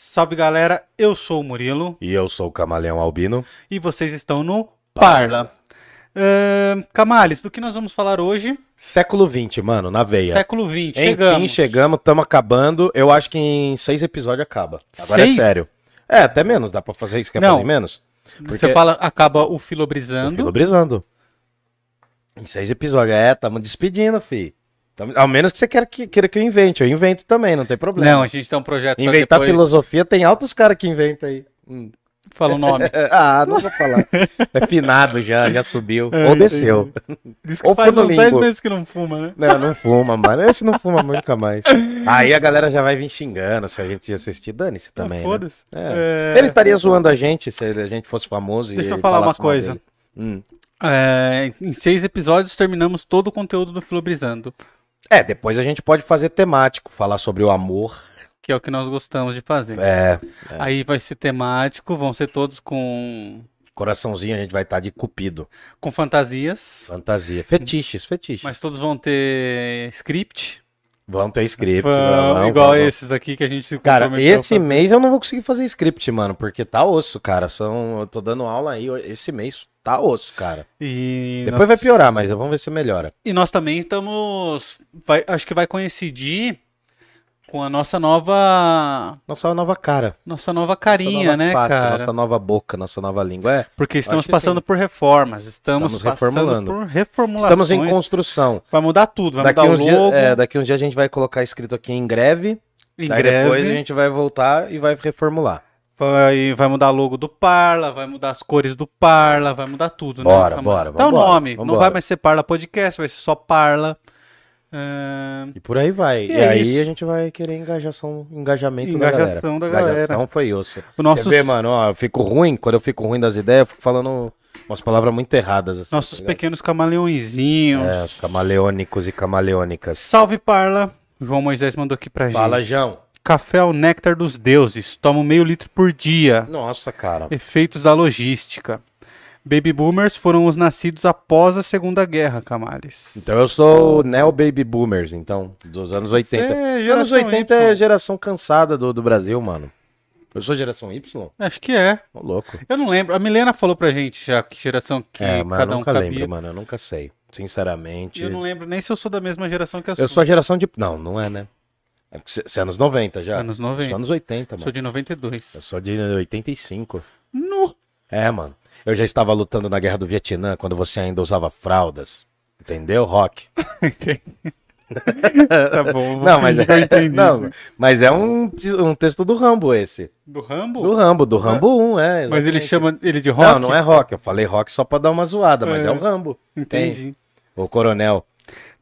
Salve galera, eu sou o Murilo E eu sou o Camaleão Albino. e vocês estão no Parla. Ahn, Camales, do que nós vamos falar hoje? Século XX, mano, na veia. Século XX, Enfim, chegamos. chegamos, estamos acabando. Eu acho que em seis episódios acaba. Agora Seis? é sério. É, até menos. Dá pra fazer isso? Quer Não. fazer menos? Você fala, acaba o Filobrizando. Filobrizando. Em seis episódios. É, tamo despedindo, fi. Tamo- Ao menos que você queira que, queira que eu invente. Eu invento também, não tem problema. Não, a gente tem um projeto Inventar depois... filosofia, tem altos caras que inventam aí. Hum. Fala o nome. Ah, não vou falar. É finado já, já subiu. É, Ou desceu. Diz que Ou faz uns 10 limbo. meses que não fuma, né? Não, não fuma, mano. Esse não fuma nunca mais. Aí a galera já vai vir xingando se a gente assistir. Dane-se também. Ah, né? Foda-se. É. É, Ele estaria zoando a gente se a gente fosse famoso. Deixa e eu falar uma coisa. Hum. é, em seis episódios terminamos todo o conteúdo do Filobrizando, É, depois a gente pode fazer temático, falar sobre o amor. que é o que nós gostamos de fazer. É, Aí vai ser temático, vão ser todos com, coraçãozinho a gente vai estar de cupido. com fantasias, Fantasia. Fetiches, fetiches. mas todos vão ter script. Vamos ter script. Vão, vamos, igual vamos. esses aqui que a gente Cara, esse mês eu não vou conseguir fazer script, mano, porque tá osso, cara. São, eu tô dando aula aí, esse mês tá osso, cara. E Depois nós, vai piorar, mas vamos ver se melhora. E nós também estamos. vai- acho que vai coincidir com a nossa nova. Nossa nova cara. Nossa nova carinha, nossa nova né, face, cara? Nossa nova boca, nossa nova língua. É, Porque estamos passando sim. por reformas. Estamos, Estamos reformulando. por reformulações. estamos em construção. Vai mudar tudo, vai Daqui mudar uns, o logo. é, daqui uns dias a gente vai colocar escrito aqui em greve. em greve. depois a gente vai voltar e vai reformular. Vai, vai mudar o logo do Parla, vai mudar as cores do Parla, vai mudar tudo, Bora, né? bora, Até o vambora, nome. Não vambora. vai mais ser Parla Podcast, vai ser só Parla. Ahn, E por aí vai. E E, é aí isso. a gente vai querer engajação, engajamento da galera. Engajação da galera. Engajação foi osso. o nosso, Você vê, mano, ó, eu fico ruim, quando eu fico ruim das ideias, eu fico falando umas palavras muito erradas. Assim, nossos tá pequenos camaleõezinhos. É, os camaleônicos e camaleônicas. Salve Parla. João Moisés mandou aqui pra Fala, gente. João. Café é o néctar dos deuses. Tomo meio litro por dia. Nossa, cara. Efeitos da logística. Baby boomers foram os nascidos após a Segunda Guerra, Camales. Então eu sou o Neo Baby Boomers, então, dos anos 80. Você é anos geração 80 Y. é geração cansada do, do Brasil, mano. Eu sou geração Y? Acho que é. Ô, louco. Eu não lembro. A Milena falou pra gente já que geração que é, mas eu cada um nunca cabia. lembro, mano. Eu nunca sei. Sinceramente. Eu não lembro nem se eu sou da mesma geração que a Eu sua. sou a geração de. Não, não é, né? É porque você é anos 90 já. Anos Eu 90. sou anos 80, mano. Sou de 92. Eu sou de 85. No. É, mano. Eu já estava lutando na guerra do Vietnã quando você ainda usava fraldas. Entendeu, Rock? tá bom. Não, mas eu é, entendi. não, mas é um, um texto do Rambo esse. Do Rambo? Do Rambo, do Rambo 1, é. Mas ele exatamente. chama ele de rock? Não, não é rock. Eu falei rock só pra dar uma zoada, mas É. é, o Rambo. Entendi. O coronel.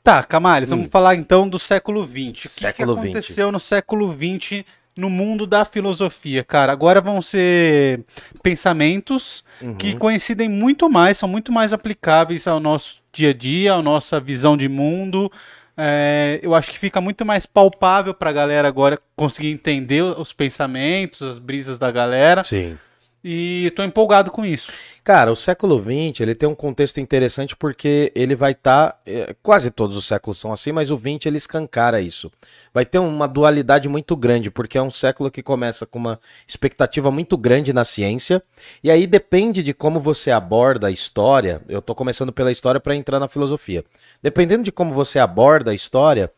Tá, Camales, vamos falar então do século XX. O que, que Século XX. aconteceu no século XX no mundo da filosofia, cara? Agora vão ser pensamentos que Uhum. coincidem muito mais, são muito mais aplicáveis ao nosso dia a dia, à nossa visão de mundo. É, eu acho que fica muito mais palpável pra galera agora conseguir entender os pensamentos, as brisas da galera. Sim. E tô empolgado com isso. Cara, o século XX ele tem um contexto interessante porque ele vai estar. quase todos os séculos são assim, mas o XX ele escancara isso. Vai ter uma dualidade muito grande, porque é um século que começa com uma expectativa muito grande na ciência, e aí depende de como você aborda a história. Eu tô começando pela história para entrar na filosofia. Dependendo de como você aborda a história,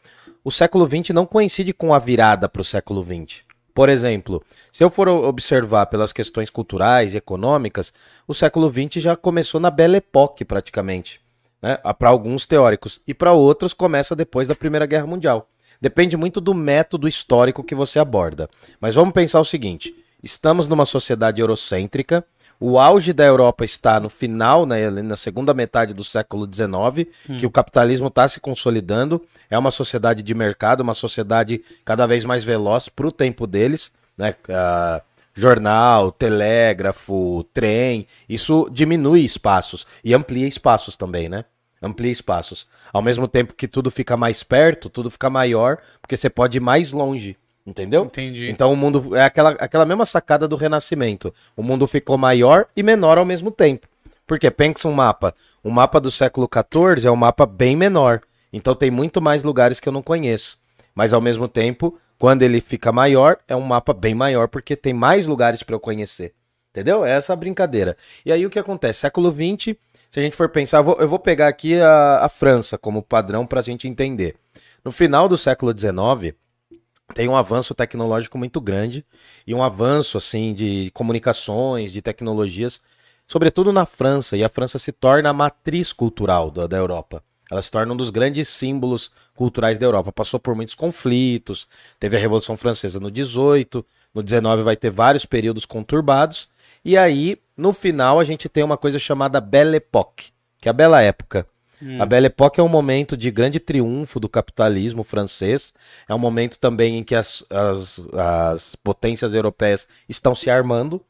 o século XX não coincide com a virada para o século XX. Por exemplo, se eu for observar pelas questões culturais e econômicas, o século XX já começou na Belle Époque, praticamente. Né? Para alguns teóricos. E para outros, começa depois da Primeira Guerra Mundial. Depende muito do método histórico que você aborda. Mas vamos pensar o seguinte: estamos numa sociedade eurocêntrica. O auge da Europa está no final, né, na segunda metade do século XIX, que o capitalismo está se consolidando. É uma sociedade de mercado, uma sociedade cada vez mais veloz para o tempo deles. Né? Ah, jornal, telégrafo, trem, isso diminui espaços e amplia espaços também, né? Amplia espaços. Ao mesmo tempo que tudo fica mais perto, tudo fica maior, porque você pode ir mais longe. Entendeu? Entendi. Então o mundo é aquela, aquela mesma sacada do Renascimento. O mundo ficou maior e menor ao mesmo tempo. Porque pensa um mapa. O mapa do século XIV é um mapa bem menor. Então tem muito mais lugares que eu não conheço. Mas ao mesmo tempo, Quando ele fica maior, é um mapa bem maior porque tem mais lugares para eu conhecer. Entendeu? É essa a brincadeira. E aí o que acontece? Século XX, se a gente for pensar, eu vou, eu vou pegar aqui a, a França como padrão para a gente entender. No final do século XIX, tem um avanço tecnológico muito grande e um avanço assim de comunicações, de tecnologias, sobretudo na França, e a França se torna a matriz cultural da, da Europa. Ela se torna um dos grandes símbolos culturais da Europa. Passou por muitos conflitos, teve a Revolução Francesa no 18, no 19 vai ter vários períodos conturbados, e aí, no final, a gente tem uma coisa chamada Belle Époque, que é a Bela Época. Hum. A Belle Époque é um momento de grande triunfo do capitalismo francês. É um momento também em que as, as, as potências europeias estão se armando,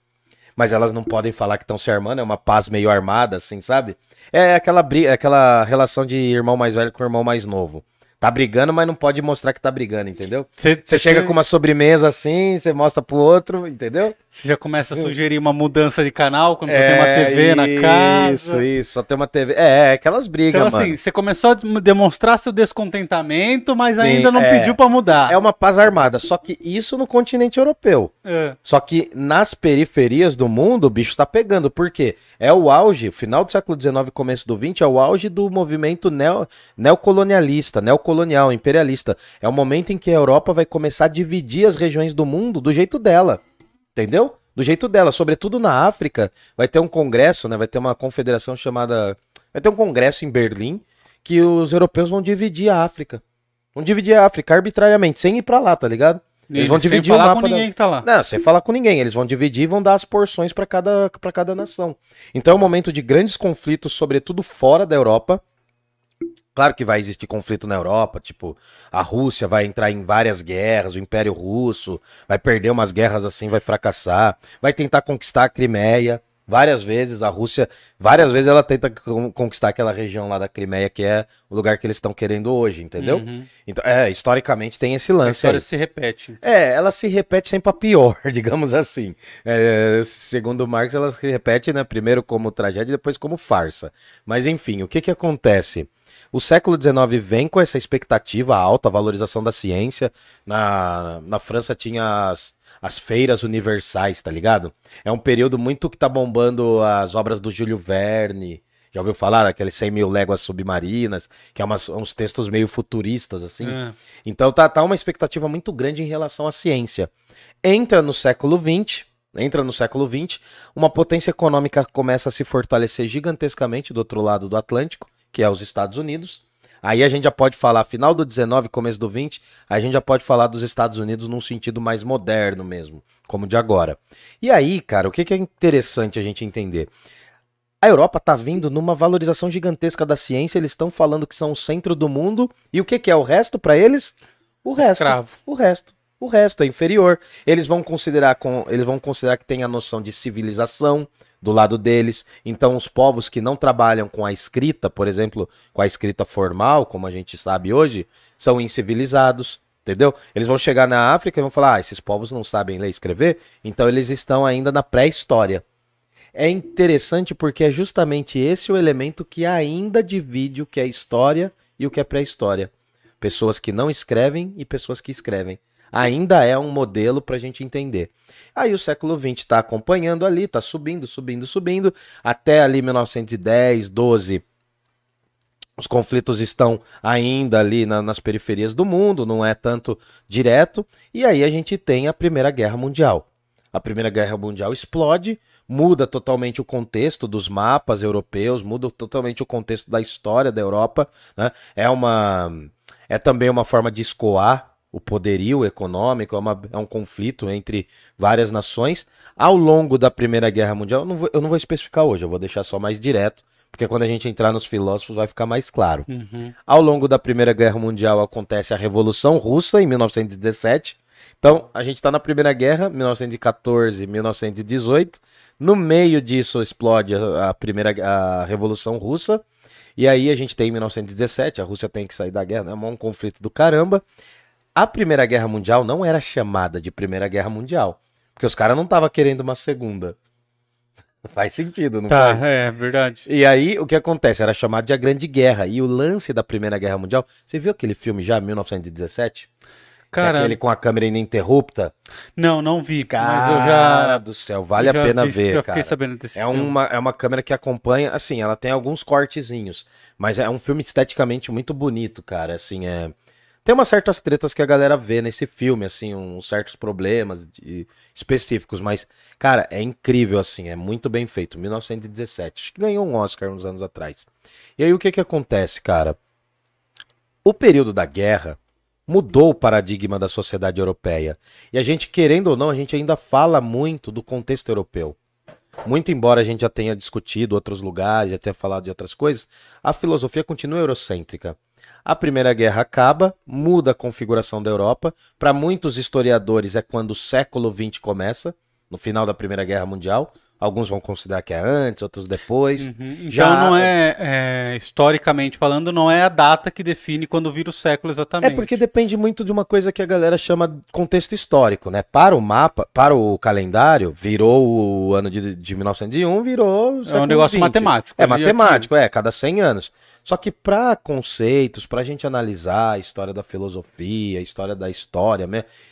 mas elas não podem falar que estão se armando, é uma paz meio armada, assim, sabe? É aquela, é aquela relação de irmão mais velho com irmão mais novo. Tá brigando, mas não pode mostrar que tá brigando, entendeu? Você chega com uma sobremesa assim, você mostra pro outro, entendeu? Você já começa a sugerir uma mudança de canal quando é, tem uma TV na casa. Isso, isso, só tem uma TV. É, é aquelas brigas, então, assim, você começou a demonstrar seu descontentamento, mas Sim, ainda não é, pediu para mudar. É uma paz armada, só que isso no continente europeu. É. Só que nas periferias do mundo o bicho tá pegando, por quê? É o auge, final do século XIX, começo do XX, é o auge do movimento neo, neocolonialista, neocolonial, imperialista. É o momento em que a Europa vai começar a dividir as regiões do mundo do jeito dela. Entendeu? Do jeito dela, sobretudo na África, vai ter um congresso, né? Vai ter uma confederação chamada. Vai ter um congresso em Berlim que os europeus vão dividir a África. Vão dividir a África arbitrariamente, sem ir para lá, tá ligado? Eles, Eles vão dividir sem falar com ninguém da... que tá lá. Não, sem falar com ninguém. Eles vão dividir e vão dar as porções para cada, pra cada nação. Então é um momento de grandes conflitos, sobretudo fora da Europa, Claro que vai existir conflito na Europa, tipo, a Rússia vai entrar em várias guerras, o Império Russo vai perder umas guerras assim, vai fracassar, vai tentar conquistar a Crimeia. Várias vezes a Rússia, várias vezes ela tenta conquistar aquela região lá da Crimeia, que é o lugar que eles estão querendo hoje, entendeu? Uhum. Então, é, historicamente tem esse lance. A história aí. se repete. É, ela se repete sempre a pior, digamos assim. É, segundo Marx, ela se repete, né, primeiro como tragédia e depois como farsa. Mas enfim, o que que acontece? O século XIX vem com essa expectativa alta, valorização da ciência. Na, na França tinha as, as feiras universais, tá ligado? É um período muito que tá bombando as obras do Júlio Verne. Já ouviu falar daqueles 100 mil léguas submarinas, que é umas, uns textos meio futuristas, assim. É. Então tá, tá uma expectativa muito grande em relação à ciência. Entra no século XX, entra no século XX, uma potência econômica começa a se fortalecer gigantescamente do outro lado do Atlântico que é os Estados Unidos. Aí a gente já pode falar, final do 19, começo do 20, a gente já pode falar dos Estados Unidos num sentido mais moderno mesmo, como de agora. E aí, cara, o que, que é interessante a gente entender? A Europa tá vindo numa valorização gigantesca da ciência, eles estão falando que são o centro do mundo, e o que, que é o resto para eles? O resto. Escravo. O resto. O resto é inferior. Eles vão considerar com, eles vão considerar que tem a noção de civilização, do lado deles. Então, os povos que não trabalham com a escrita, por exemplo, com a escrita formal, como a gente sabe hoje, são incivilizados. Entendeu? Eles vão chegar na África e vão falar: ah, esses povos não sabem ler e escrever, então eles estão ainda na pré-história. É interessante porque é justamente esse o elemento que ainda divide o que é história e o que é pré-história. Pessoas que não escrevem e pessoas que escrevem ainda é um modelo para a gente entender. Aí o século XX está acompanhando ali, está subindo, subindo, subindo, até ali 1910, 12. Os conflitos estão ainda ali na, nas periferias do mundo, não é tanto direto. E aí a gente tem a Primeira Guerra Mundial. A Primeira Guerra Mundial explode, muda totalmente o contexto dos mapas europeus, muda totalmente o contexto da história da Europa. Né? É uma. É também uma forma de escoar o poderio econômico, é, uma, é, um conflito entre várias nações. Ao longo da Primeira Guerra Mundial, eu não, vou, eu não vou especificar hoje, eu vou deixar só mais direto, porque quando a gente entrar nos filósofos vai ficar mais claro. Uhum. Ao longo da Primeira Guerra Mundial acontece a Revolução Russa, em 1917. Então, a gente está na Primeira Guerra, 1914, 1918. No meio disso explode a, primeira a Revolução Russa. E aí a gente tem em 1917, a Rússia tem que sair da guerra, é um conflito do caramba a Primeira Guerra Mundial não era chamada de Primeira Guerra Mundial. Porque os caras não estavam querendo uma segunda. Faz sentido, não tá, faz? é verdade. E aí, o que acontece? Era chamado de a Grande Guerra. E o lance da Primeira Guerra Mundial. Você viu aquele filme já, 1917? Cara, é aquele com a câmera ininterrupta. não, não vi. Cara mas eu já. do céu, vale eu a já pena vi- ver, Já cara. sabendo desse É filme. uma, é uma câmera que acompanha, assim, ela tem alguns cortezinhos, mas é um filme esteticamente muito bonito, cara, assim, é... Tem umas certas tretas que a galera vê nesse filme, assim, uns certos problemas de- específicos, mas, cara, é incrível, assim, é muito bem feito, 1917, acho que ganhou um Oscar uns anos atrás. E aí o que que acontece, cara? O período da guerra mudou o paradigma da sociedade europeia. E a gente, querendo ou não, a gente ainda fala muito do contexto europeu. Muito embora a gente já tenha discutido outros lugares, já tenha falado de outras coisas, a filosofia continua eurocêntrica. A Primeira Guerra acaba, muda a configuração da Europa. Para muitos historiadores é quando o século XX começa, no final da Primeira Guerra Mundial. Alguns vão considerar que é antes, outros depois. Uhum. Então Já- não é, é, historicamente falando, não é a data que define quando vira o século exatamente. É porque depende muito de uma coisa que a galera chama contexto histórico, né? Para o mapa, para o calendário, virou o ano de, de 1901, virou É um negócio 20. matemático. É matemático, é, cada 100 anos. Só que para conceitos, para a gente analisar a história da filosofia, a história da história,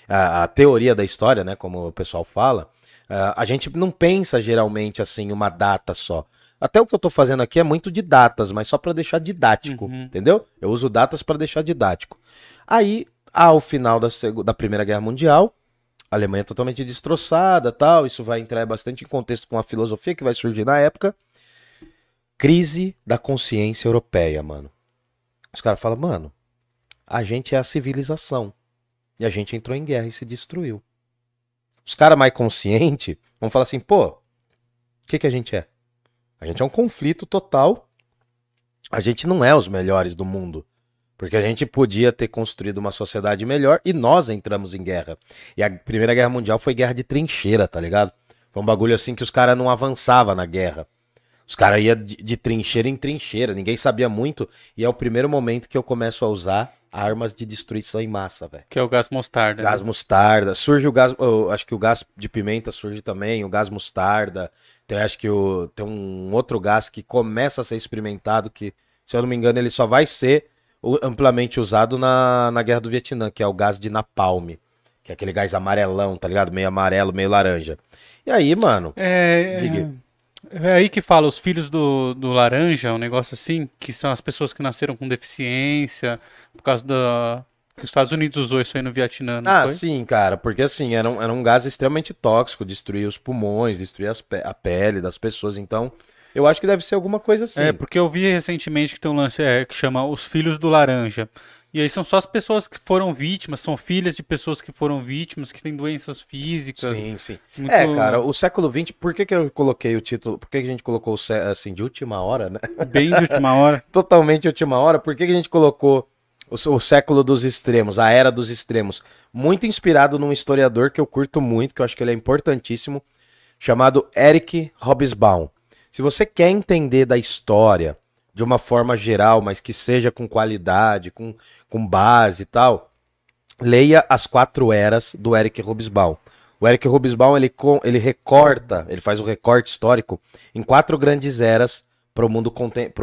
a, a teoria da história, né? Como o pessoal fala, ah, a gente não pensa geralmente assim uma data só. Até o que eu tô fazendo aqui é muito de datas, mas só para deixar didático, Uhum. entendeu? Eu uso datas para deixar didático. Aí, ao final da, da Primeira Guerra Mundial, a Alemanha é totalmente destroçada, tal. Isso vai entrar bastante em contexto com a filosofia que vai surgir na época. Crise da consciência europeia, mano. Os caras falam, mano, a gente é a civilização. E a gente entrou em guerra e se destruiu. Os caras mais conscientes vão falar assim, pô, o que, que a gente é? A gente é um conflito total. A gente não é os melhores do mundo. Porque a gente podia ter construído uma sociedade melhor e nós entramos em guerra. E a Primeira Guerra Mundial foi guerra de trincheira, tá ligado? Foi um bagulho assim que os caras não avançavam na guerra. Os caras iam de, de trincheira em trincheira, ninguém sabia muito. E é o primeiro momento que eu começo a usar armas de destruição em massa, velho. Que é o gás mostarda. né? Gás mostarda. Surge o gás. eu acho que o gás de pimenta surge também, o gás mostarda. Tem, acho que o, tem um outro gás que começa a ser experimentado, que, se eu não me engano, ele só vai ser amplamente usado na, na Guerra do Vietnã, que é o gás de napalm. Que é aquele gás amarelão, tá ligado? Meio amarelo, meio laranja. E aí, mano. É, Diga. É, aí que fala os filhos do, do laranja, um negócio assim, que são as pessoas que nasceram com deficiência, por causa da. que os Estados Unidos usou isso aí no Vietnã, não Ah, foi? sim, cara, porque assim, era um, era um gás extremamente tóxico, destruía os pulmões, destruía pe- a pele das pessoas, então eu acho que deve ser alguma coisa assim. É, porque eu vi recentemente que tem um lance é, que chama Os Filhos do Laranja. E aí são só as pessoas que foram vítimas, são filhas de pessoas que foram vítimas, que têm doenças físicas. Sim, sim. Muito- É, cara, o século XX, por que, que eu coloquei o título? Por que, que a gente colocou assim, de última hora, né? Bem de última hora. Totalmente última hora. Por que, que a gente colocou o, o século dos extremos, a era dos extremos? Muito inspirado num historiador que eu curto muito, que eu acho que ele é importantíssimo, chamado Eric Hobsbawm. Se você quer entender da história de uma forma geral, mas que seja com qualidade, com, com base e tal, leia As Quatro Eras do Eric Hobsbawm. O Eric Hobsbawm ele, ele recorta, ele faz o recorte histórico em quatro grandes eras para o mundo,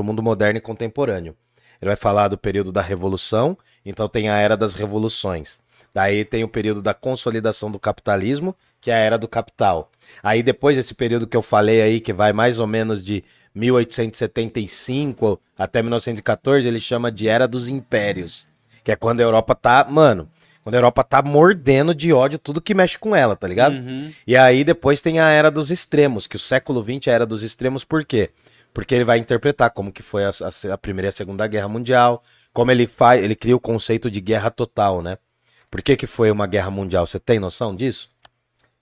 mundo moderno e contemporâneo. Ele vai falar do período da Revolução, então tem a era das revoluções. Daí tem o período da consolidação do capitalismo, que é a era do capital. Aí depois desse período que eu falei aí, que vai mais ou menos de 1875 até 1914, ele chama de era dos impérios. Que é quando a Europa tá, mano, quando a Europa tá mordendo de ódio tudo que mexe com ela, tá ligado? Uhum. E aí depois tem a era dos extremos, que o século XX é a era dos extremos, por quê? Porque ele vai interpretar como que foi a, a- a Primeira e a Segunda Guerra Mundial, como ele faz, ele cria o conceito de guerra total, né? Por que, que foi uma guerra mundial? Você tem noção disso?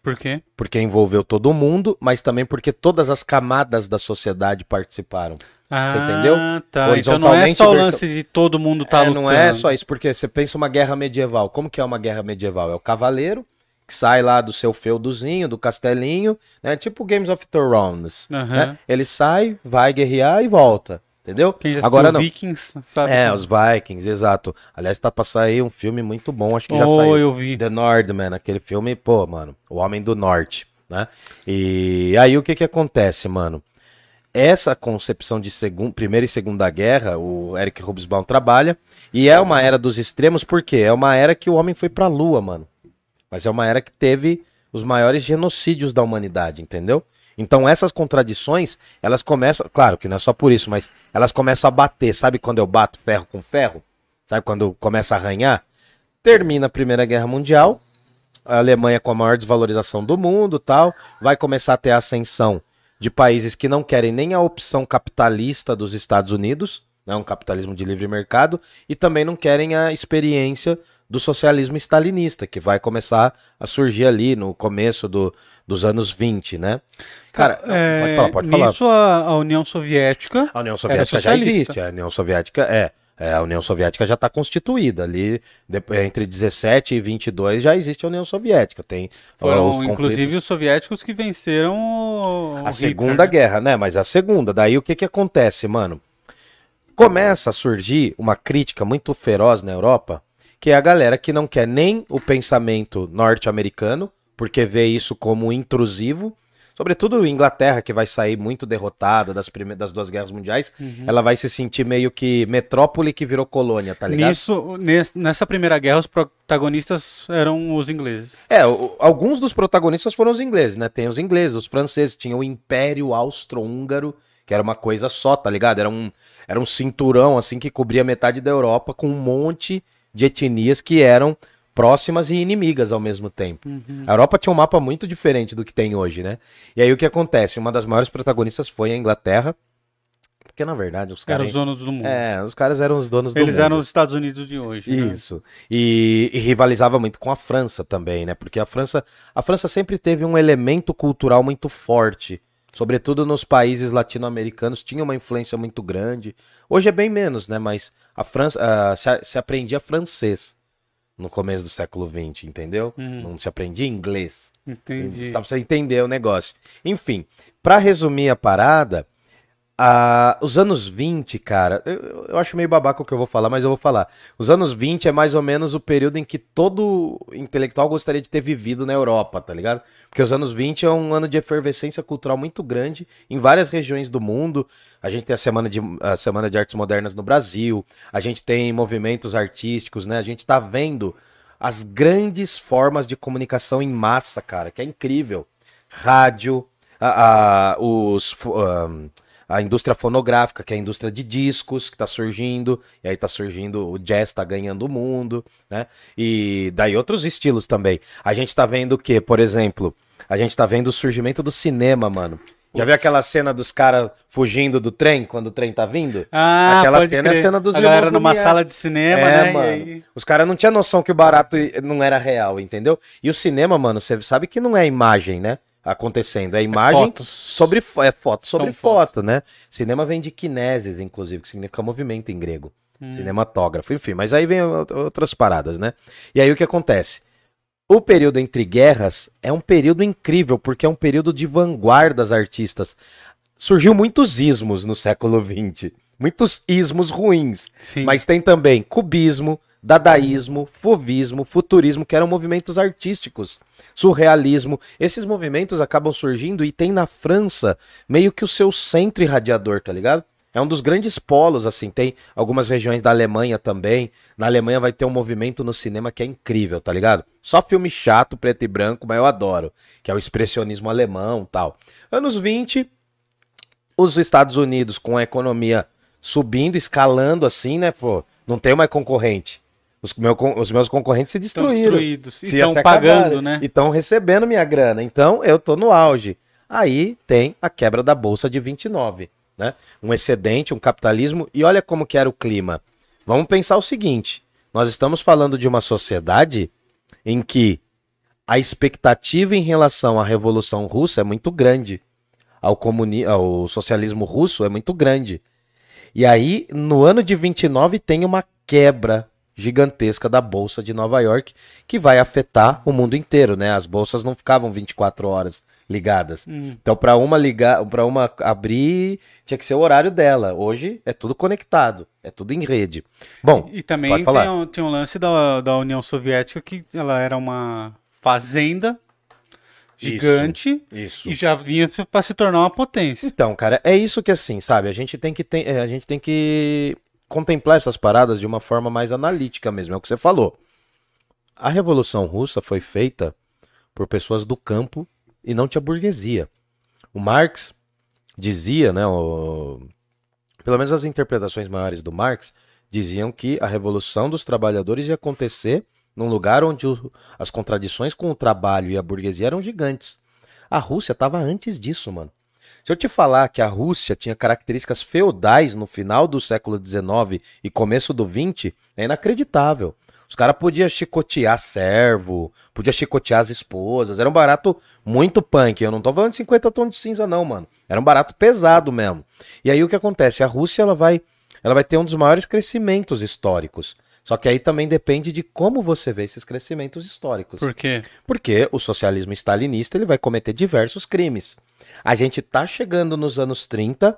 Por quê? Porque envolveu todo mundo, mas também porque todas as camadas da sociedade participaram. Ah, entendeu? tá. Então não é só o lance de todo mundo tá É, lutando. não é só isso, porque você pensa uma guerra medieval. Como que é uma guerra medieval? É o cavaleiro que sai lá do seu feudozinho, do castelinho, né? Tipo Games of Thrones. Aham. né? Ele sai, vai guerrear e volta. Entendeu? Agora não. Vikings sabe. É, os Vikings, exato. Aliás, tá pra sair um filme muito bom, acho que já Oh, saiu. eu vi. The Nordman, aquele filme, pô, mano, O Homem do Norte, né? E aí o que que acontece, mano? essa concepção de segun, Primeira e Segunda Guerra, o Eric Hobsbawm trabalha, e é uma era dos extremos porque é uma era que o homem foi pra lua, mano. Mas é uma era que teve os maiores genocídios da humanidade, entendeu? Então essas contradições, elas começam, claro que não é só por isso, mas elas começam a bater, sabe quando eu bato ferro com ferro? Sabe quando começa a arranhar? Termina a Primeira Guerra Mundial, a Alemanha com a maior desvalorização do mundo, tal, vai começar a ter a ascensão de países que não querem nem a opção capitalista dos Estados Unidos, né, um capitalismo de livre mercado, e também não querem a experiência do socialismo stalinista, que vai começar a surgir ali no começo do, dos anos 20, né? Cara, é, pode falar, pode falar. Nisso a, a União Soviética. A União Soviética já existe. A União Soviética é. É, a União Soviética já está constituída ali, entre 17 e 22 já existe a União Soviética. Tem Foram, os inclusive, os soviéticos que venceram o a Hitler, Segunda né? Guerra, né? Mas a Segunda. Daí o que que acontece, mano? Começa a surgir uma crítica muito feroz na Europa, que é a galera que não quer nem o pensamento norte-americano, porque vê isso como intrusivo, sobretudo Inglaterra, que vai sair muito derrotada das, primeiras, das duas guerras mundiais, uhum. ela vai se sentir meio que metrópole que virou colônia, tá ligado? Nisso, nessa primeira guerra, os protagonistas eram os ingleses. É, o, alguns dos protagonistas foram os ingleses, né? Tem os ingleses, os franceses, tinha o Império Austro-Húngaro, que era uma coisa só, tá ligado? Era um, era um cinturão, assim, que cobria metade da Europa, com um monte de etnias que eram próximas e inimigas ao mesmo tempo. Uhum. A Europa tinha um mapa muito diferente do que tem hoje, né? E aí o que acontece? Uma das maiores protagonistas foi a Inglaterra, porque na verdade os caras eram os donos do mundo. É, os caras eram os donos Eles do mundo. Eles eram os Estados Unidos de hoje. Né? Isso. Né? E, e, rivalizava muito com a França também, né? Porque a França, a França sempre teve um elemento cultural muito forte, sobretudo nos países latino-americanos, tinha uma influência muito grande. Hoje é bem menos, né? Mas a França uh, se, se aprendia francês no começo do século XX, entendeu? Uhum. Não se aprendia inglês. Entendi. Dá pra você entender o negócio. Enfim, para resumir a parada, a, os anos 20, cara, eu, eu, acho meio babaca o que eu vou falar, mas eu vou falar. Os anos 20 é mais ou menos o período em que todo intelectual gostaria de ter vivido na Europa, tá ligado? Porque os anos 20 é um ano de efervescência cultural muito grande em várias regiões do mundo. A gente tem a Semana de, a semana de Artes Modernas no Brasil, a gente tem movimentos artísticos, né? A gente tá vendo as grandes formas de comunicação em massa, cara, que é incrível. Rádio, a, a os. Um, a indústria fonográfica, que é a indústria de discos que está surgindo, e aí está surgindo, o jazz está ganhando o mundo, né? E daí outros estilos também. A gente está vendo o que, por exemplo, a gente está vendo o surgimento do cinema, mano. Já viu aquela cena dos caras fugindo do trem quando o trem tá vindo? Ah, aquela cena crer. é a cena dos a galera numa sala de cinema, é, né? Mano. Aí... Os caras não tinham noção que o barato não era real, entendeu? E o cinema, mano, você sabe que não é imagem, né? Acontecendo. É imagem é fotos. sobre é foto sobre foto, foto, né? Cinema vem de kinesis, inclusive, que significa movimento em grego. Hum. Cinematógrafo, enfim, mas aí vem outras paradas, né? E aí o que acontece? O período entre guerras é um período incrível, porque é um período de vanguardas artistas. Surgiu muitos ismos no século XX. Muitos ismos ruins. Sim. Mas tem também cubismo, dadaísmo, fovismo, futurismo, que eram movimentos artísticos, surrealismo. Esses movimentos acabam surgindo e tem na França meio que o seu centro irradiador, tá ligado? É um dos grandes polos, assim, tem algumas regiões da Alemanha também. Na Alemanha vai ter um movimento no cinema que é incrível, tá ligado? Só filme chato, preto e branco, mas eu adoro, que é o expressionismo alemão tal. Anos 20, os Estados Unidos com a economia subindo, escalando assim, né, pô, não tem mais concorrente. Os, meu, os meus concorrentes se destruíram. Estão se estão pagando, né? E estão recebendo minha grana. Então eu tô no auge. Aí tem a quebra da bolsa de 29, né? Um excedente, um capitalismo. E olha como que era o clima. Vamos pensar o seguinte: nós estamos falando de uma sociedade em que a expectativa em relação à revolução russa é muito grande. Ao, comuni ao socialismo russo é muito grande. E aí, no ano de 29, tem uma quebra gigantesca da bolsa de Nova York, que vai afetar o mundo inteiro, né? As bolsas não ficavam 24 horas ligadas. Hum. Então, para uma ligar, para uma abrir, tinha que ser o horário dela. Hoje é tudo conectado, é tudo em rede. Bom, e, também tem um, tem um, lance da, da União Soviética que ela era uma fazenda gigante Isso. e já vinha para se tornar uma potência. Então, cara, é isso que assim, sabe? A gente tem que ter, é, a gente tem que contemplar essas paradas de uma forma mais analítica mesmo, é o que você falou. A Revolução Russa foi feita por pessoas do campo e não tinha burguesia. O Marx dizia, né, o... pelo menos as interpretações maiores do Marx diziam que a revolução dos trabalhadores ia acontecer num lugar onde o... as contradições com o trabalho e a burguesia eram gigantes. A Rússia estava antes disso, mano. Se eu te falar que a Rússia tinha características feudais no final do século XIX e começo do XX, é inacreditável. Os caras podiam chicotear servo, podia chicotear as esposas. Era um barato muito punk. Eu não tô falando de 50 tons de cinza, não, mano. Era um barato pesado mesmo. E aí o que acontece? A Rússia ela vai, ela vai ter um dos maiores crescimentos históricos. Só que aí também depende de como você vê esses crescimentos históricos. Por quê? Porque o socialismo stalinista ele vai cometer diversos crimes. A gente tá chegando nos anos 30,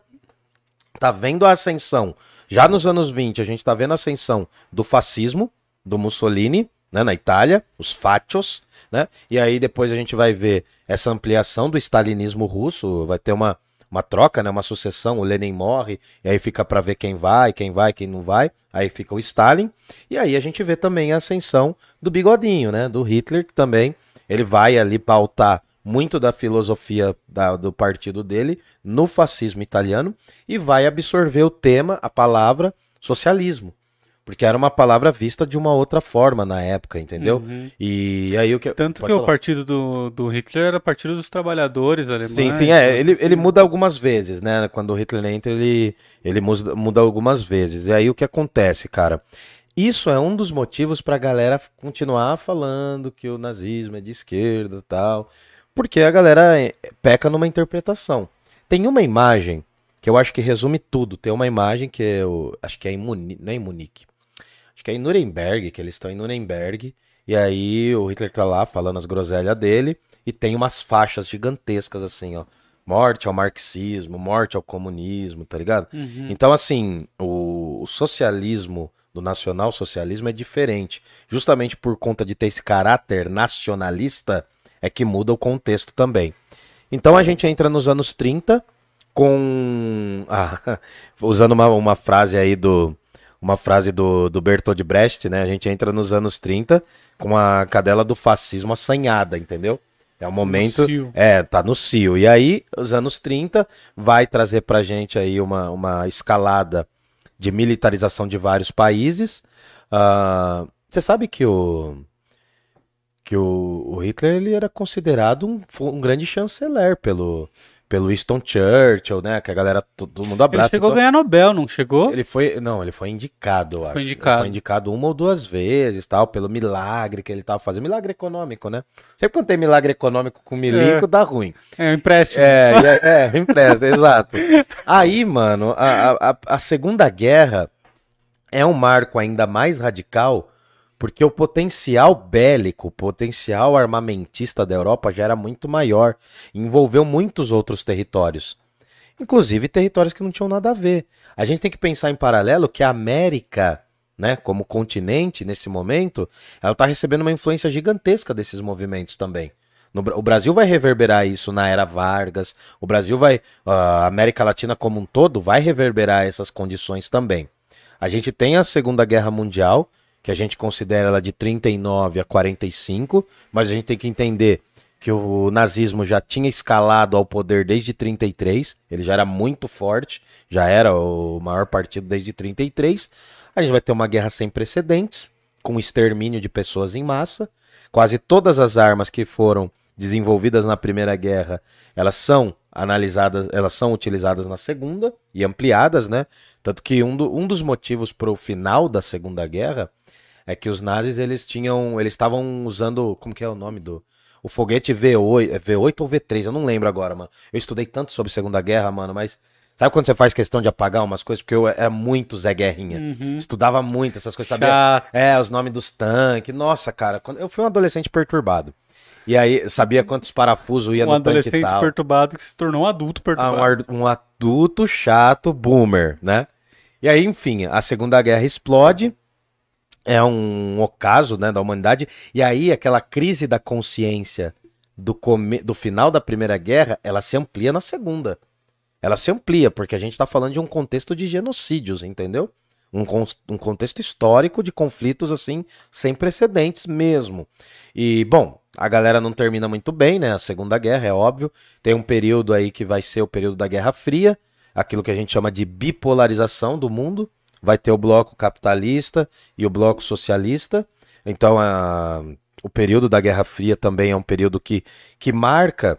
tá vendo a ascensão. Já nos anos 20, a gente tá vendo a ascensão do fascismo, do Mussolini, né, na Itália, os fachos, né? E aí depois a gente vai ver essa ampliação do stalinismo russo, vai ter uma, uma troca, né, uma sucessão, o Lenin morre, e aí fica para ver quem vai, quem vai, quem não vai, aí fica o Stalin, e aí a gente vê também a ascensão do bigodinho, né, do Hitler, que também ele vai ali pautar muito da filosofia da, do partido dele no fascismo italiano e vai absorver o tema, a palavra socialismo. Porque era uma palavra vista de uma outra forma na época, entendeu? Uhum. E aí o que. Tanto Pode que o falar. partido do, do Hitler era partido dos trabalhadores alemães. Sim, sim, é. Ele, assim. ele muda algumas vezes, né? Quando o Hitler entra, ele, ele muda, muda algumas vezes. E aí o que acontece, cara? Isso é um dos motivos pra galera continuar falando que o nazismo é de esquerda e tal. Porque a galera é, peca numa interpretação. Tem uma imagem que eu acho que resume tudo. Tem uma imagem que eu acho que é em Munique, não é em Munique. Acho que é em Nuremberg, que eles estão em Nuremberg. E aí o Hitler tá lá falando as groselhas dele. E tem umas faixas gigantescas assim, ó. Morte ao marxismo, morte ao comunismo, tá ligado? Uhum. Então, assim, o, o socialismo do nacional-socialismo é diferente. Justamente por conta de ter esse caráter nacionalista, é que muda o contexto também. Então a gente entra nos anos 30 com. ah, usando uma, uma frase aí do. Uma frase do, do Bertold Brecht, né? A gente entra nos anos 30 com a cadela do fascismo assanhada, entendeu? É o momento. É, tá no cio. E aí, os anos 30 vai trazer pra gente aí uma, uma escalada de militarização de vários países. Ah, Você sabe que o que o, o Hitler ele era considerado um, um grande chanceler pelo pelo Winston Churchill, né? Que a galera todo, mundo Ele abraça. chegou a Então, ganhar Nobel, não chegou? ele foi, não, ele foi indicado, eu acho. Ele indicado. foi indicado uma ou duas vezes, tal, pelo milagre que ele tava fazendo, milagre econômico, né? Sempre quando tem milagre econômico com milico, dá ruim. É um empréstimo. É, é, é, empresta, exato. Aí, mano, a, a, a Segunda Guerra é um marco ainda mais radical, porque o potencial bélico, o potencial armamentista da Europa já era muito maior, envolveu muitos outros territórios. Inclusive territórios que não tinham nada a ver. A gente tem que pensar em paralelo que a América, né, como continente nesse momento, ela está recebendo uma influência gigantesca desses movimentos também. No o Brasil vai reverberar isso na era Vargas. O Brasil vai, a América Latina como um todo vai reverberar essas condições também. A gente tem a Segunda Guerra Mundial, que a gente considera ela de 39 a 45, mas a gente tem que entender que o nazismo já tinha escalado ao poder desde 33, ele já era muito forte, já era o maior partido desde 33. A gente vai ter uma guerra sem precedentes, com extermínio de pessoas em massa. Quase todas as armas que foram desenvolvidas na Primeira Guerra, elas são analisadas, elas são utilizadas na Segunda e ampliadas, né? Tanto que um, do- um dos motivos para o final da Segunda Guerra é que os nazis eles tinham, eles estavam usando, como que é o nome do o foguete V8, é V8 ou V3, eu não lembro agora, mano. Eu estudei tanto sobre Segunda Guerra, mano, mas sabe quando você faz questão de apagar umas coisas? Porque eu era muito Zé Guerrinha. Uhum. Estudava muito essas coisas, sabia? Chato. É, os nomes dos tanques. Nossa, cara, quando- eu fui um adolescente perturbado. E aí, sabia quantos parafusos ia Um no tanque e adolescente tal. perturbado que se tornou um adulto Ah, perturbado. um, ar- um adulto chato boomer, né? E aí, enfim, a Segunda Guerra explode. É um ocaso, né, da humanidade. E aí, aquela crise da consciência do, come... do final da Primeira Guerra, ela se amplia na Segunda. Ela se amplia, porque a gente está falando de um contexto de genocídios, entendeu? Um, con... um contexto histórico de conflitos, assim, sem precedentes mesmo. E, bom, a galera não termina muito bem, né? A Segunda Guerra, é óbvio. Tem um período aí que vai ser o período da Guerra Fria, aquilo que a gente chama de bipolarização do mundo. Vai ter o bloco capitalista e o bloco socialista. Então, a, o período da Guerra Fria também é um período que, que marca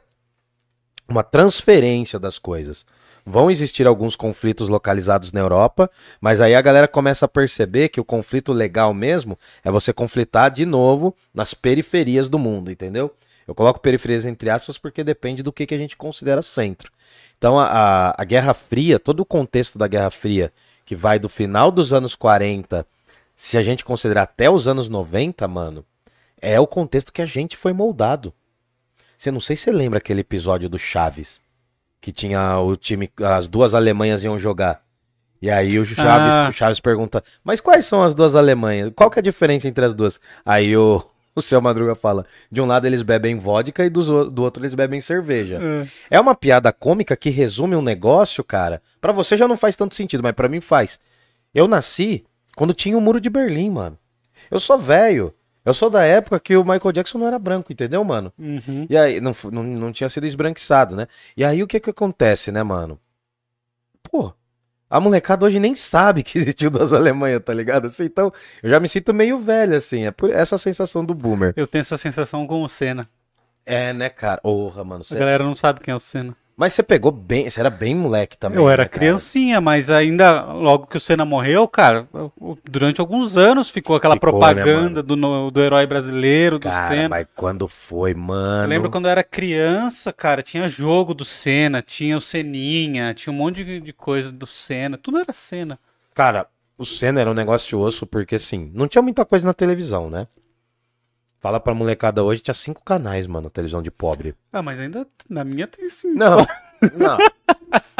uma transferência das coisas. Vão existir alguns conflitos localizados na Europa, mas aí a galera começa a perceber que o conflito legal mesmo é você conflitar de novo nas periferias do mundo, entendeu? Eu coloco periferias entre aspas porque depende do que, que a gente considera centro. Então a, a, a Guerra Fria, todo o contexto da Guerra Fria, que vai do final dos anos 40 se a gente considerar até os anos 90, mano, é o contexto que a gente foi moldado. Você não sei se você lembra aquele episódio do Chaves, que tinha o time, as duas Alemanhas iam jogar. E aí o Chaves, ah. o Chaves pergunta: "Mas quais são as duas Alemanhas? Qual que é a diferença entre as duas?" Aí o o seu Madruga fala: de um lado eles bebem vodka e do, do outro eles bebem cerveja. É. é uma piada cômica que resume um negócio, cara. Para você já não faz tanto sentido, mas para mim faz. Eu nasci quando tinha o Muro de Berlim, mano. Eu sou velho. Eu sou da época que o Michael Jackson não era branco, entendeu, mano? Uhum. E aí, não, não, não tinha sido esbranquiçado, né? E aí o que que acontece, né, mano? Pô, a molecada hoje nem sabe que existiu duas Alemanhas, tá ligado? Assim, então, eu já me sinto meio velho, assim. É por essa sensação do boomer. Eu tenho essa sensação com o Senna. É, né, cara? Porra, mano. A galera não sabe quem é o Senna. Mas você pegou bem, você era bem moleque também. Eu era né, criancinha, mas ainda, logo que o Senna morreu, cara, durante alguns anos ficou aquela ficou, né, propaganda né, do, do herói brasileiro, do cara, Senna. Mas quando foi, mano? Eu lembro quando eu era criança, cara, tinha jogo do Senna, tinha o Seninha, tinha um monte de, de coisa do Senna, tudo era Senna. Cara, o Senna era um negócio osso, porque assim, não tinha muita coisa na televisão, né? Fala pra molecada hoje, tinha cinco canais, mano, televisão de pobre. Ah, mas ainda na minha tem cinco. Não, não.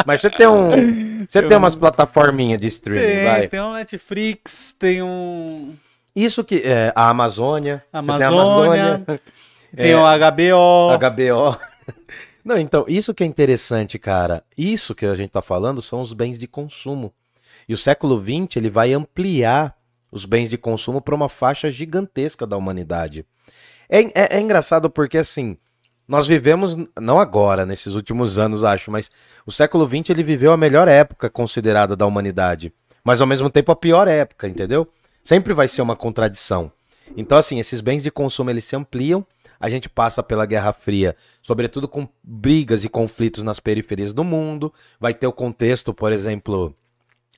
Mas você tem um. Você tem umas plataforminhas de streaming, tem, vai. Tem um Netflix, tem um. Isso que. É, a Amazônia. Amazônia. Tem, a Amazônia, tem é, o HBO. HBO. Não, então, isso que é interessante, cara. Isso que a gente tá falando são os bens de consumo. E o século XX ele vai ampliar os bens de consumo para uma faixa gigantesca da humanidade. É, é, é, engraçado porque, assim, nós vivemos, não agora, nesses últimos anos, acho, mas o século XX ele viveu a melhor época considerada da humanidade. Mas ao mesmo tempo a pior época, entendeu? Sempre vai ser uma contradição. Então, assim, esses bens de consumo eles se ampliam. A gente passa pela Guerra Fria, sobretudo com brigas e conflitos nas periferias do mundo. Vai ter o contexto, por exemplo,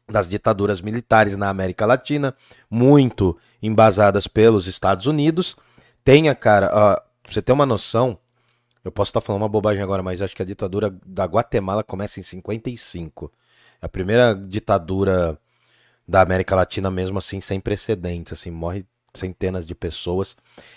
das ditaduras militares na América Latina, muito embasadas pelos Estados Unidos. Tenha, cara, pra você ter uma noção, eu posso estar falando uma bobagem agora, mas acho que a ditadura da Guatemala começa em 55. É a primeira ditadura da América Latina mesmo assim sem precedentes, assim, morre centenas de pessoas.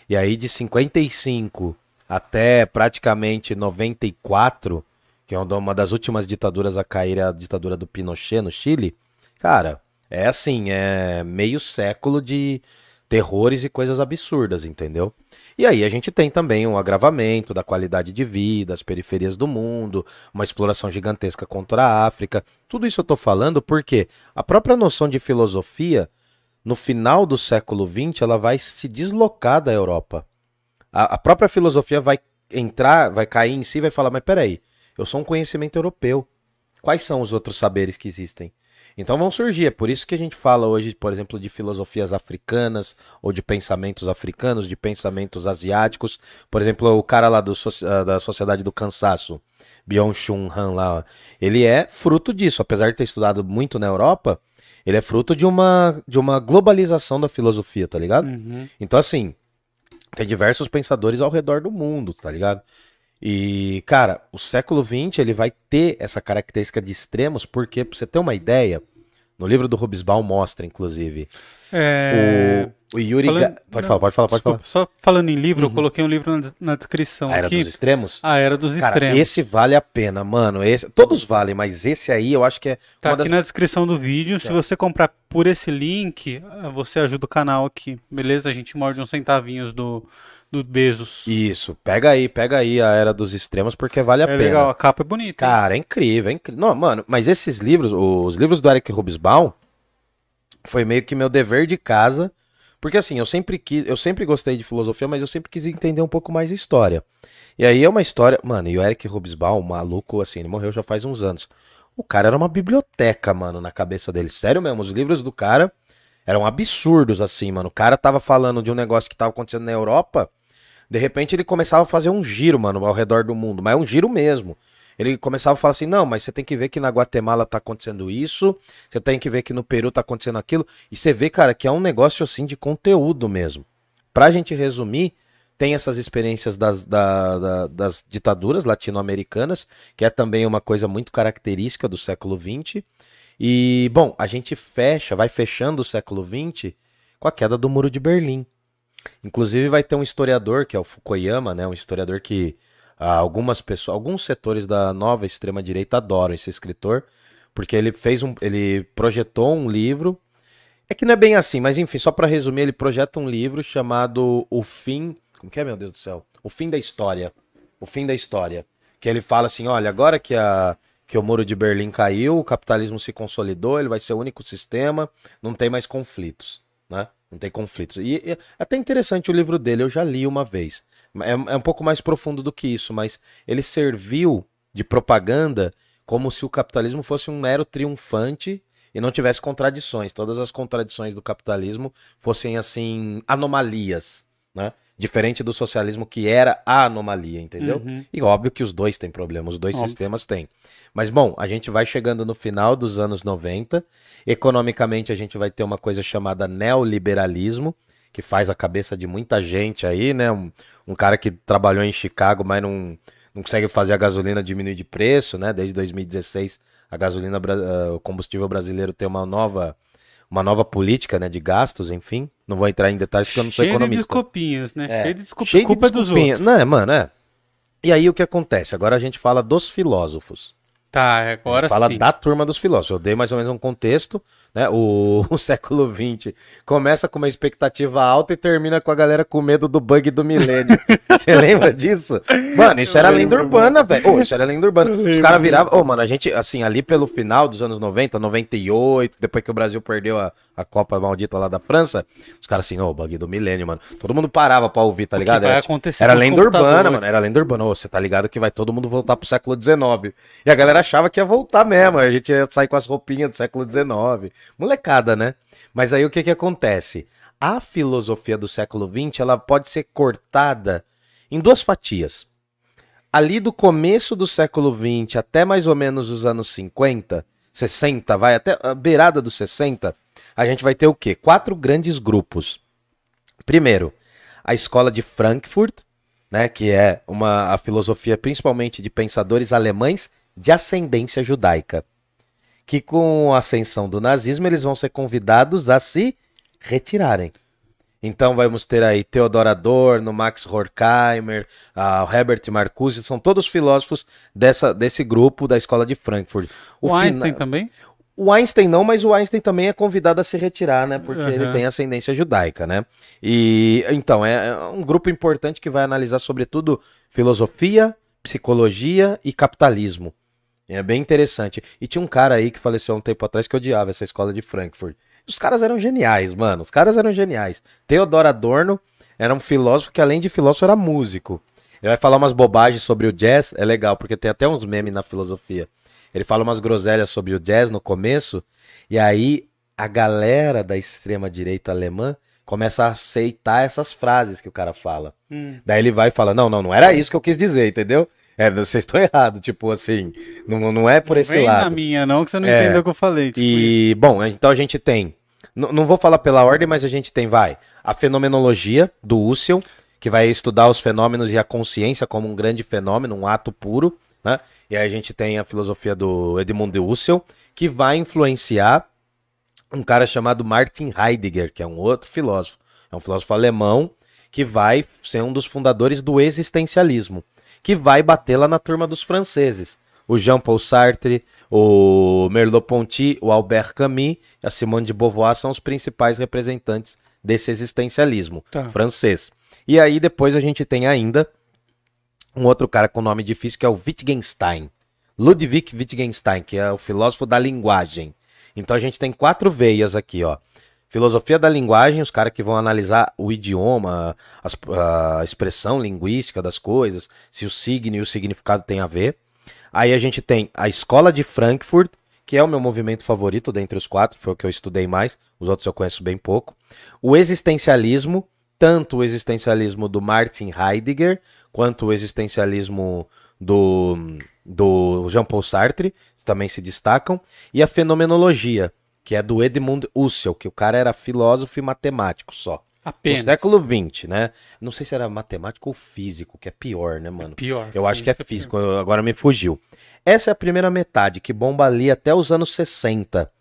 E aí de 55 até praticamente 94, que é uma das últimas ditaduras a cair, é a ditadura do Pinochet no Chile, Cara, é assim, é meio século de terrores e coisas absurdas, entendeu? E aí a gente tem também um agravamento da qualidade de vida, as periferias do mundo, uma exploração gigantesca contra a África. Tudo isso eu tô falando porque a própria noção de filosofia, no final do século XX, ela vai se deslocar da Europa. A, a própria filosofia vai entrar, vai cair em si e vai falar, mas peraí, eu sou um conhecimento europeu. Quais são os outros saberes que existem? Então vão surgir. É por isso que a gente fala hoje, por exemplo, de filosofias africanas, ou de pensamentos africanos, de pensamentos asiáticos. Por exemplo, o cara lá do, ah, da Sociedade do Cansaço, Byung-Chun Han lá, ele é fruto disso. Apesar de ter estudado muito na Europa, ele é fruto de uma, de uma globalização da filosofia, tá ligado? Uhum. Então, assim, tem diversos pensadores ao redor do mundo, tá ligado? E, cara, o século XX ele vai ter essa característica de extremos, porque, pra você ter uma ideia, no livro do Rubisbaum mostra, inclusive. É... O, o Yuri. Falando... Pode falar, pode falar, pode Desculpa, falar. Só falando em livro, uhum. eu coloquei um livro na, na descrição. A Era aqui. dos Extremos? A Era dos Cara, Extremos. Esse vale a pena, mano. Esse... Todos valem, mas esse aí eu acho que é. Tá aqui na descrição do vídeo. É. Se você comprar por esse link, você ajuda o canal aqui. Beleza? A gente morde uns centavinhos do, do Bezos. Isso, pega aí, pega aí a Era dos Extremos, porque vale a é pena. legal, a capa é bonita. hein? Cara, é incrível, é incrível. Não, mano, mas esses livros, os livros do Eric Hobsbawm, foi meio que meu dever de casa, porque assim, eu sempre quis, eu sempre gostei de filosofia, mas eu sempre quis entender um pouco mais a história. E aí é uma história, mano, e o Eric Hobsbawm, maluco, assim, ele morreu já faz uns anos. O cara era uma biblioteca, mano, na cabeça dele. Sério mesmo, os livros do cara eram absurdos, assim, mano. O cara tava falando de um negócio que tava acontecendo na Europa, de repente ele começava a fazer um giro, mano, ao redor do mundo, mas é um giro mesmo. Ele começava a falar assim: não, mas você tem que ver que na Guatemala tá acontecendo isso, você tem que ver que no Peru tá acontecendo aquilo. E você vê, cara, que é um negócio assim de conteúdo mesmo. Pra gente resumir, tem essas experiências das, da- da- das ditaduras latino-americanas, que é também uma coisa muito característica do século XX. E, bom, a gente fecha, vai fechando o século XX com a queda do Muro de Berlim. Inclusive vai ter um historiador, que é o Fukuyama, né? Um historiador que ah, algumas pessoas, alguns setores da nova extrema direita adoram esse escritor, porque ele fez um, ele projetou um livro. É que não é bem assim, mas enfim, só para resumir, ele projeta um livro chamado O Fim, como que é, meu Deus do céu? O Fim da História. O Fim da História, que ele fala assim, olha, agora que a que o muro de Berlim caiu, o capitalismo se consolidou, ele vai ser o único sistema, não tem mais conflitos, né? Não tem conflitos. E, e até interessante o livro dele, eu já li uma vez. É, é um pouco mais profundo do que isso, mas ele serviu de propaganda como se o capitalismo fosse um mero triunfante e não tivesse contradições. Todas as contradições do capitalismo fossem, assim, anomalias, né? Diferente do socialismo que era a anomalia, entendeu? Uhum. E óbvio que os dois têm problema, os dois Óbvio. sistemas têm. Mas bom, a gente vai chegando no final dos anos 90. Economicamente, a gente vai ter uma coisa chamada neoliberalismo, que faz a cabeça de muita gente aí, né? Um, um cara que trabalhou em Chicago, mas não, não consegue fazer a gasolina diminuir de preço, né? Desde 2016, a gasolina, ah, o combustível brasileiro tem uma nova, uma nova política, né? De gastos, enfim. Não vou entrar em detalhes porque eu não sou Cheio de economista. desculpinhas, né? É, Cheio de desculpa, cheio de culpa dos desculpinha. outros. Não, é, mano, é. E aí o que acontece? Agora a gente fala dos filósofos. Tá, A agora gente fala sim. da turma dos filósofos. Eu dei mais ou menos um contexto, né? O, o século XX começa com uma expectativa alta e termina com a galera com medo do bug do milênio. Você lembra disso? Mano, isso era lenda urbana, velho. Ô, isso era lenda urbana. Os caras viravam. Ô, mano, a gente, assim, ali pelo final dos anos 90, 98, depois que o Brasil perdeu a, a Copa Maldita lá da França, os caras assim, ô, bug do milênio, mano. Todo mundo parava pra ouvir, tá ligado? Era, acontecer era lenda urbana, mano. Era lenda urbana. Ô, você tá ligado que vai todo mundo voltar pro século XIX. E a galera achava que ia voltar mesmo. A gente ia sair com as roupinhas do século XIX. Molecada, né? Mas aí o que que acontece? A filosofia do século XX, ela pode ser cortada em duas fatias. Ali do começo do século XX até mais ou menos os anos 50, 60, vai até a beirada dos 60, a gente vai ter o quê? Quatro grandes grupos. Primeiro, a escola de Frankfurt, né, que é uma a filosofia principalmente de pensadores alemães de ascendência judaica, que com a ascensão do nazismo eles vão ser convidados a se retirarem. Então vamos ter aí Theodor Adorno, Max Horkheimer, o Herbert Marcuse, são todos filósofos dessa, desse grupo da escola de Frankfurt. O, fina- Einstein também? o Einstein não, mas o Einstein também é convidado a se retirar, né? Porque Aham. ele tem ascendência judaica, né? E então é um grupo importante que vai analisar sobretudo filosofia, psicologia e capitalismo. É bem interessante. E tinha um cara aí que faleceu há um tempo atrás que odiava essa escola de Frankfurt. Os caras eram geniais, mano. Os caras eram geniais. Theodor Adorno era um filósofo que, além de filósofo, era músico. Ele vai falar umas bobagens sobre o jazz, é legal, porque tem até uns memes na filosofia. Ele fala umas groselhas sobre o jazz no começo, e aí a galera da extrema-direita alemã começa a aceitar essas frases que o cara fala. Hum. Daí ele vai e fala: Não, não, não era isso que eu quis dizer, entendeu? É, vocês estão errados, tipo assim, não, não é por esse Vem lado. na minha, não, que você não É. entendeu o que eu falei. tipo E, bom, então a gente tem. n- Não vou falar pela ordem, mas a gente tem, vai, a fenomenologia do Husserl, que vai estudar os fenômenos e a consciência como um grande fenômeno, um ato puro, né? E aí a gente tem a filosofia do Edmund de Husserl, que vai influenciar um cara chamado Martin Heidegger, que é um outro filósofo. É um filósofo alemão que vai ser um dos fundadores do existencialismo, que vai bater lá na turma dos franceses. O Jean-Paul Sartre, o Merleau-Ponty, o Albert Camus e a Simone de Beauvoir são os principais representantes desse existencialismo Tá. francês. E aí depois a gente tem ainda um outro cara com nome difícil que é o Wittgenstein. Ludwig Wittgenstein, que é o filósofo da linguagem. Então a gente tem quatro veias aqui, ó. Filosofia da linguagem, os caras que vão analisar o idioma, as, a expressão linguística das coisas, se o signo e o significado tem a ver. Aí a gente tem a Escola de Frankfurt, que é o meu movimento favorito dentre os quatro, foi o que eu estudei mais, os outros eu conheço bem pouco. O existencialismo, tanto o existencialismo do Martin Heidegger, quanto o existencialismo do, do Jean-Paul Sartre, também se destacam. E a fenomenologia, que é do Edmund Husserl, que o cara era filósofo e matemático só. Apenas. No século XX, né? Não sei se era matemático ou físico, que é pior, né, mano? É pior. Eu acho que é físico, agora me fugiu. Essa é a primeira metade, que bomba ali até os anos 60.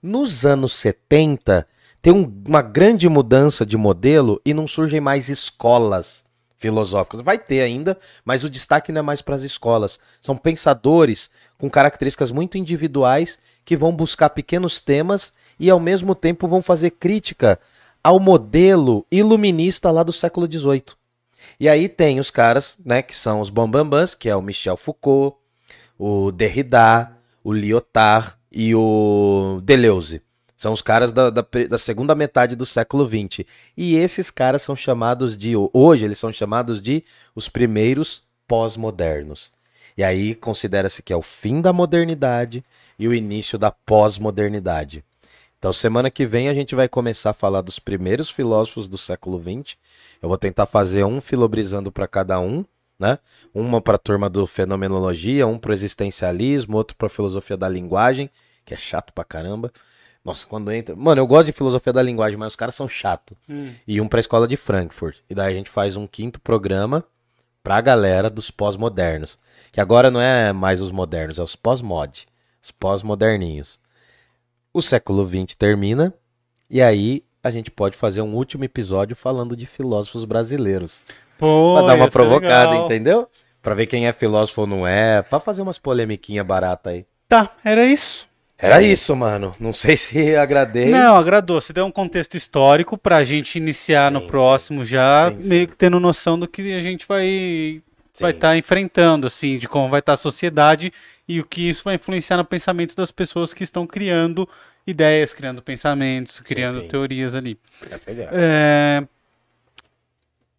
Nos anos 70, tem um, uma grande mudança de modelo e não surgem mais escolas filosóficas. Vai ter ainda, mas o destaque não é mais para as escolas. São pensadores com características muito individuais que vão buscar pequenos temas e ao mesmo tempo vão fazer crítica ao modelo iluminista lá do século XVIII. E aí tem os caras, né, que são os bambambans, que é o Michel Foucault, o Derrida, o Lyotard e o Deleuze. São os caras da, da, da, segunda metade do século XX. E esses caras são chamados de. Hoje eles são chamados de os primeiros pós-modernos. E aí considera-se que é o fim da modernidade e o início da pós-modernidade. Então, semana que vem a gente vai começar a falar dos primeiros filósofos do século XX. Eu vou tentar fazer um filobrizando para cada um, né? Uma para a turma do fenomenologia, um para o existencialismo, outro para a filosofia da linguagem, que é chato pra caramba. Nossa, quando entra. Mano, eu gosto de filosofia da linguagem, mas os caras são chatos. Hum. E um para a escola de Frankfurt. E daí a gente faz um quinto programa para a galera dos pós-modernos. Que agora não é mais os modernos, é os pós-mod. Os pós-moderninhos. O século XX termina. E aí a gente pode fazer um último episódio falando de filósofos brasileiros. Pô, pra dar uma provocada, legal. entendeu? Pra ver quem é filósofo ou não é. Pra fazer umas polemiquinha barata aí. Tá, era isso. Era isso, mano. Não sei se agradei. Não, agradou. Você deu um contexto histórico pra gente iniciar sim, no próximo sim. já, sim, meio que tendo noção do que a gente vai vai estar tá enfrentando, assim, de como vai estar tá a sociedade e o que isso vai influenciar no pensamento das pessoas que estão criando ideias, criando pensamentos, criando sim, sim. teorias ali. É, é...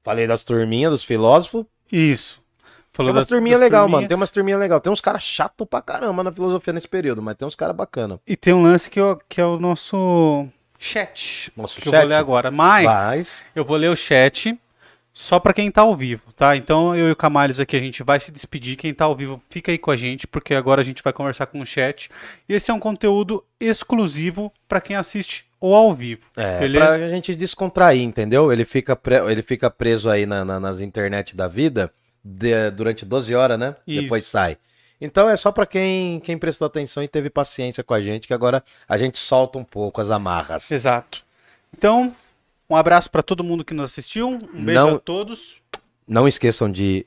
Falei das turminhas, dos filósofos. Isso. Falou tem umas turminhas legal, turminha. mano. Tem umas turminhas legal. Tem uns caras chato pra caramba na filosofia nesse período, mas tem uns caras bacana. E tem um lance que, eu, que é o nosso chat. Nosso que chat? eu vou ler agora. Mas, mas eu vou ler o chat só para quem tá ao vivo, tá? Então eu e o Camales aqui a gente vai se despedir. Quem tá ao vivo, fica aí com a gente, porque agora a gente vai conversar com o chat. E esse é um conteúdo exclusivo para quem assiste ou ao vivo. É, beleza? pra gente descontrair, entendeu? Ele fica, pre... ele fica preso aí na, na, nas internet da vida de... durante 12 horas, né? Isso. Depois sai. Então é só para quem, quem prestou atenção e teve paciência com a gente, que agora a gente solta um pouco as amarras. Exato. Então, um abraço para todo mundo que nos assistiu. Um beijo não, a todos. Não esqueçam de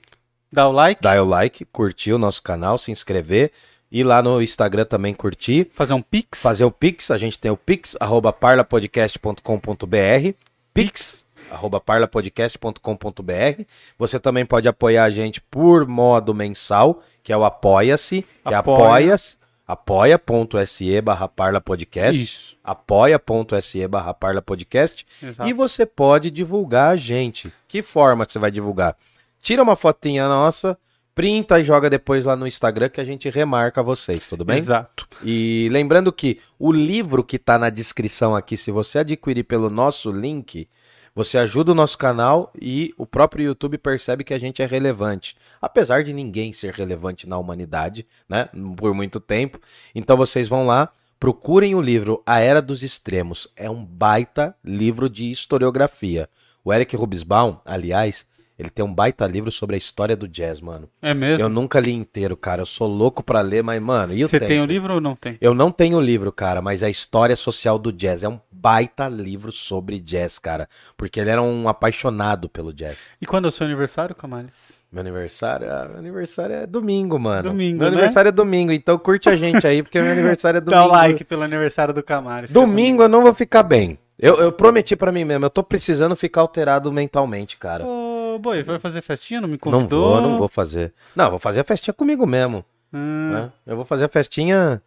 dar o like, dar o like, curtir o nosso canal, se inscrever. E lá no Instagram também curtir. Fazer um pix. Fazer o pix. A gente tem o pix, arroba parlapodcast.com.br. Pix, arroba parlapodcast.com.br. Você também pode apoiar a gente por modo mensal, que é o Apoia-se, que Apoia. é apoia-se apoia.se barra Parla Podcast. Isso. Apoia.se barra Parla Podcast. Exato. E você pode divulgar a gente. Que forma você vai divulgar? Tira uma fotinha nossa, printa e joga depois lá no Instagram que a gente remarca vocês, tudo bem? Exato. E lembrando que o livro que está na descrição aqui, se você adquirir pelo nosso link, você ajuda o nosso canal e o próprio YouTube percebe que a gente é relevante. Apesar de ninguém ser relevante na humanidade, né? Por muito tempo. Então vocês vão lá, procurem o livro A Era dos Extremos. É um baita livro de historiografia. O Eric Rubisbaum, aliás, ele tem um baita livro sobre a história do jazz, mano. É mesmo? Eu nunca li inteiro, cara. Eu sou louco pra ler, mas, mano. Você tem o livro ou não tem? Eu não tenho o livro, cara, mas a história social do jazz é um baita livro sobre jazz, cara. Porque ele era um apaixonado pelo jazz. E quando é o seu aniversário, Camales? Meu aniversário? Ah, meu aniversário é domingo, mano. Domingo, Meu né? aniversário é domingo, então curte a gente aí, porque meu aniversário é domingo. Dá o like pelo aniversário do Camales. Domingo eu não vou ficar bem. Eu, eu prometi pra mim mesmo, eu tô precisando ficar alterado mentalmente, cara. Ô, boi, vai fazer festinha? Não me Não convidou? vou, não vou fazer. Não, vou fazer a festinha comigo mesmo. Hum, né? Eu vou fazer a festinha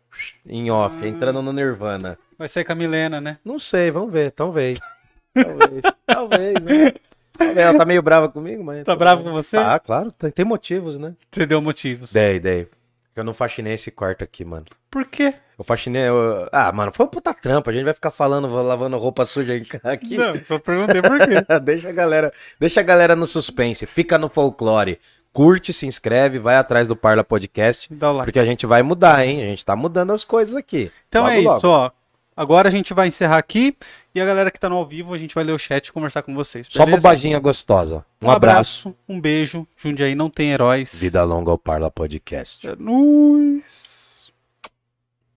em off, entrando no Nirvana. Vai ser com a Milena, né? Não sei, vamos ver, talvez. Talvez, talvez, né? Ela tá meio brava comigo, mas. Tá bravo com você? Ah, claro, tem, tem motivos, né? Você deu motivos. Dei, dei. Eu não faxinei esse quarto aqui, mano. Por quê? Eu faxinei. eu- Ah, mano, foi um puta trampa. A gente vai ficar falando, lavando roupa suja aqui. Não, só perguntei por quê. deixa a galera, deixa a galera no suspense, fica no folclore. Curte, se inscreve, vai atrás do Parla Podcast, Dá o like. porque a gente vai mudar, hein? A gente tá mudando as coisas aqui. Então Logo, é isso, logo. ó. Agora a gente vai encerrar aqui e a galera que tá no ao vivo, a gente vai ler o chat e conversar com vocês. Só beleza? bobaginha gostosa. Um, abraço. um beijo. Jundiaí não tem heróis. Vida longa ao Parla Podcast. É nóis.